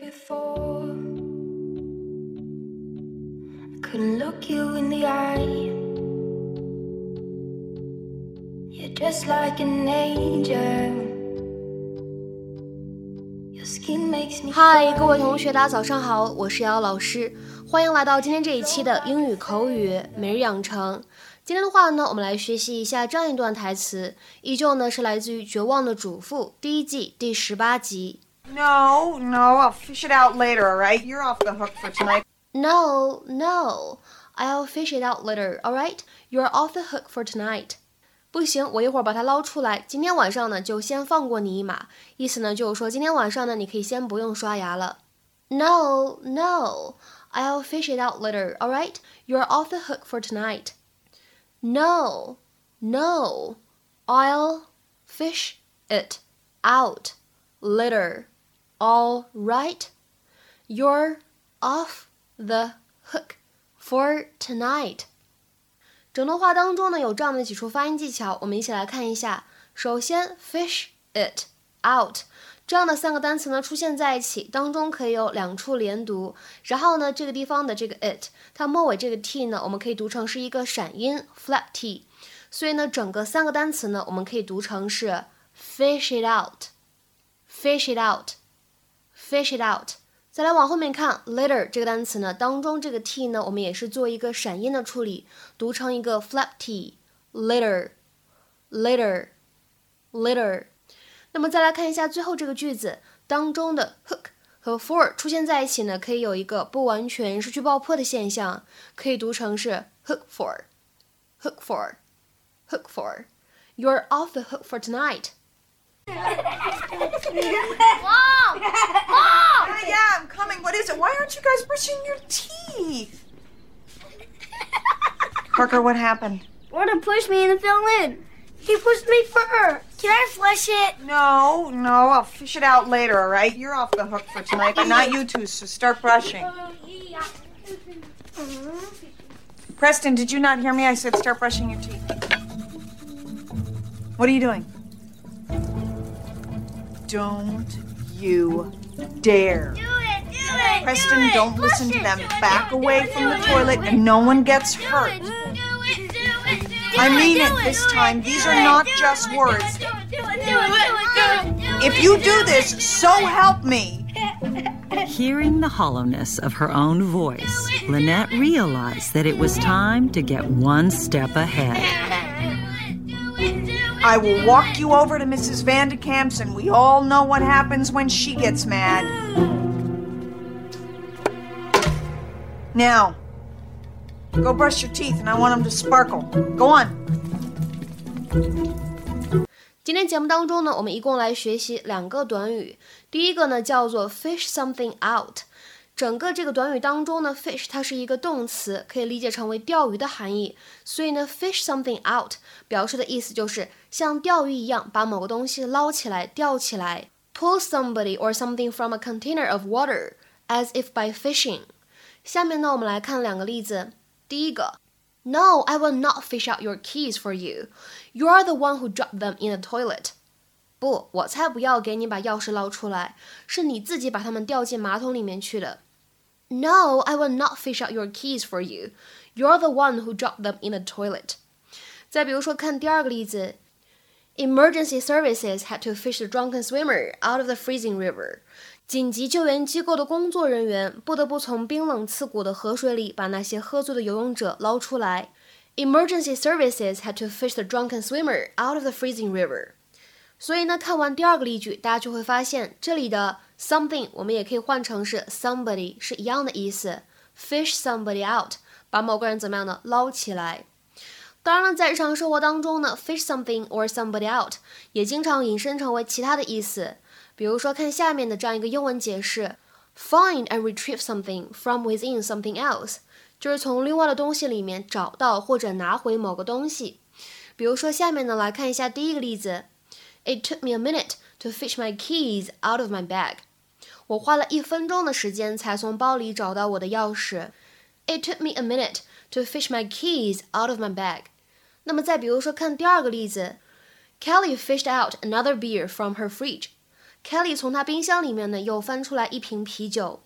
before. I couldn't look you in the eye. You're just like an angel. Your skin makes me 嗨，各位同学，大家早上好，我是瑶老师，欢迎来到今天这一期的英语口语每日养成。今天的话呢，我们来学习一下这样一段台词，依旧呢是来自于《绝望的主妇》第一季第十八集。No, no, I'll fish it out later, all right? You're off the hook for tonight. No, no, I'll fish it out later. All right, you're off the hook for tonight. 不行，我一会儿把它捞出来。今天晚上呢，就先放过你一马。意思呢，就是说今天晚上呢，你可以先不用刷牙了。No, no, I'll fish it out later. All right, you're off the hook for tonight. No, no, I'll fish it out later. All right, you're off the hook for tonight. 整段话当中呢，有这样的几处发音技巧，我们一起来看一下。首先，fish it out 这样的三个单词呢出现在一起，当中可以有两处连读。然后呢，这个地方的这个 it，它末尾这个 t 呢，我们可以读成是一个闪音 flat t。所以呢，整个三个单词呢，我们可以读成是 fish it out，fish it Fish it out。再来往后面看，later 这个单词呢，当中这个 t 呢，我们也是做一个闪音的处理，读成一个 flap t，later，later，later。那么再来看一下最后这个句子当中的 hook 和 for 出现在一起呢，可以有一个不完全失去爆破的现象，可以读成是 hook for，hook for，hook for。You're off the hook for tonight. Yeah, yeah, I'm coming. What is it? Why aren't you guys brushing your teeth? Parker, what happened? Warden pushed me and it fell in. He pushed me first. Can I flush it? No, no, I'll fish it out later, all right? You're off the hook for tonight, but not you two, so start brushing. Preston, did you not hear me? I said start brushing your teeth. What are you doing? Don't you dare. Do it. Do it. Preston, do it. don't Push listen to them. it, Back it, away do from the do toilet and no one gets do hurt. it, Do it. Do it. Do I mean do it this do time. do These are not do just it, words. Do it. Do it. Do it. Do it. Do it. If you do this, so help me. Hearing the hollowness of her own voice, Lynette realized that it was time to get one step ahead. I will walk you over to Mrs. Vandekamps, and we all know what happens when she gets mad. Now, go brush your teeth, and I want them to sparkle. Go on. 今天节目当中呢，我们一共来学习两个短语。第一个呢叫做 fish something out。 整个这个短语当中呢，fish 它是一个动词，可以理解成为钓鱼的含义。所以呢，fish something out 表示的意思就是像钓鱼一样，把某个东西捞起来、钓起来。Pull somebody or something from a container of water as if by fishing。下面呢，我们来看两个例子。第一个。No, I will not fish out your keys for you. You are the one who dropped them in the toilet. 不，我才不要给你把钥匙捞出来，是你自己把它们掉进马桶里面去的。No, I will not fish out your keys for you. You're the one who dropped them in the toilet. 再比如说，看第二个例子，Emergency services had to fish the drunken swimmer out of the freezing river. 紧急救援机构的工作人员不得不从冰冷刺骨的河水里把那些喝醉的游泳者捞出来。Emergency services had to fish the drunken swimmer out of the freezing river. 所以呢，看完第二个例句，大家就会发现这里的 something 我们也可以换成是 somebody，是一样的意思。Fish somebody out，把某个人怎么样呢？捞起来。当然了，在日常生活当中呢，fish something or somebody out 也经常引申成为其他的意思。比如说，看下面的这样一个英文解释：find and retrieve something from within something else，就是从另外的东西里面找到或者拿回某个东西。比如说，下面呢来看一下第一个例子 ：It took me a minute to fish my keys out of my bag。我花了一分钟的时间才从包里找到我的钥匙。It took me a minute to fish my keys out of my bag。那么再比如说，看第二个例子，Kelly fished out another beer from her fridge。 Kelly 从他冰箱里面呢又翻出来一瓶啤酒。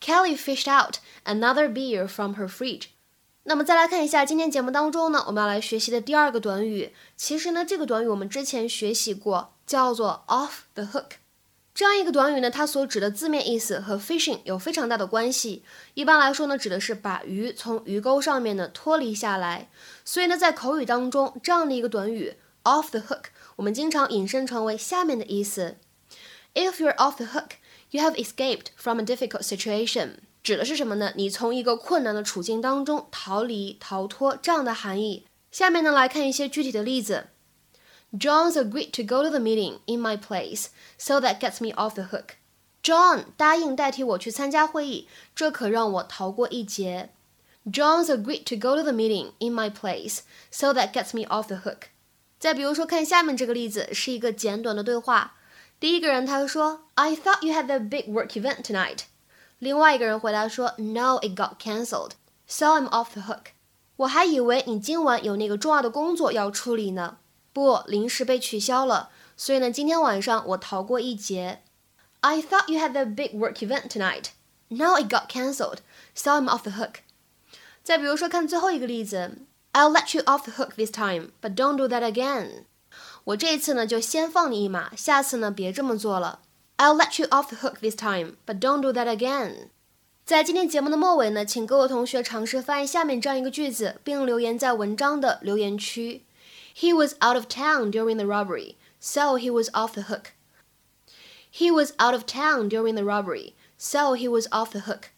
Kelly fished out another beer from her fridge。 那么再来看一下今天节目当中呢，我们要来学习的第二个短语。其实呢，这个短语我们之前学习过，叫做 off the hook。这样一个短语呢，它所指的字面意思和 fishing 有非常大的关系。一般来说呢，指的是把鱼从鱼钩上面呢脱离下来。所以呢，在口语当中，这样的一个短语 off the hook，我们经常引申成为下面的意思：If you're off the hook, you have escaped from a difficult situation。指的是什么呢？你从一个困难的处境当中逃离、逃脱这样的含义。下面呢，来看一些具体的例子。John's agreed to go to the meeting in my place, so that gets me off the hook. John 答应代替我去参加会议，这可让我逃过一劫。John's agreed to go to the meeting in my place, so that gets me off the hook. 再比如说，看下面这个例子是一个简短的对话。第一个人他会说：“I thought you had a big work event tonight.” 另外一个人回答说：“No, it got cancelled, so I'm off the hook.” 我还以为你今晚有那个重要的工作要处理呢。不，临时被取消了，所以呢，今天晚上我逃过一劫。I thought you had a big work event tonight. Now it got cancelled, so I'm off the hook. 再比如说，看最后一个例子，I'll let you off the hook this time, but don't do that again. 我这一次呢，就先放你一马，下次呢，别这么做了。 I'll let you off the hook this time, but don't do that again. 在今天节目的末尾呢，请各位同学尝试翻译下面这样一个句子，并留言在文章的留言区。He was out of town during the robbery, so he was off the hook. He was out of town during the robbery, so he was off the hook.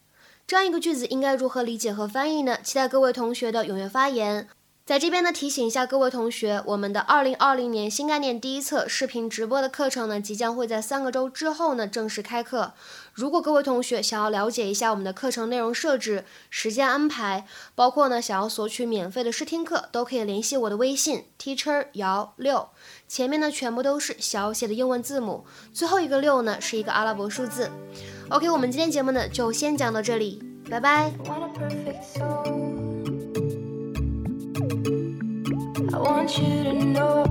这样一个句子应该如何理解和翻译呢？期待各位同学的踊跃发言。 在这边呢，提醒一下各位同学，我们的二零二零年新概念第一册视频直播的课程呢，即将会在三个周之后呢正式开课。如果各位同学想要了解一下我们的课程内容设置、时间安排，包括呢想要索取免费的试听课，都可以联系我的微信 teacher 姚六，前面呢全部都是小写的英文字母，最后一个六呢是一个阿拉伯数字。OK，我们今天节目呢就先讲到这里，拜拜。Want you to know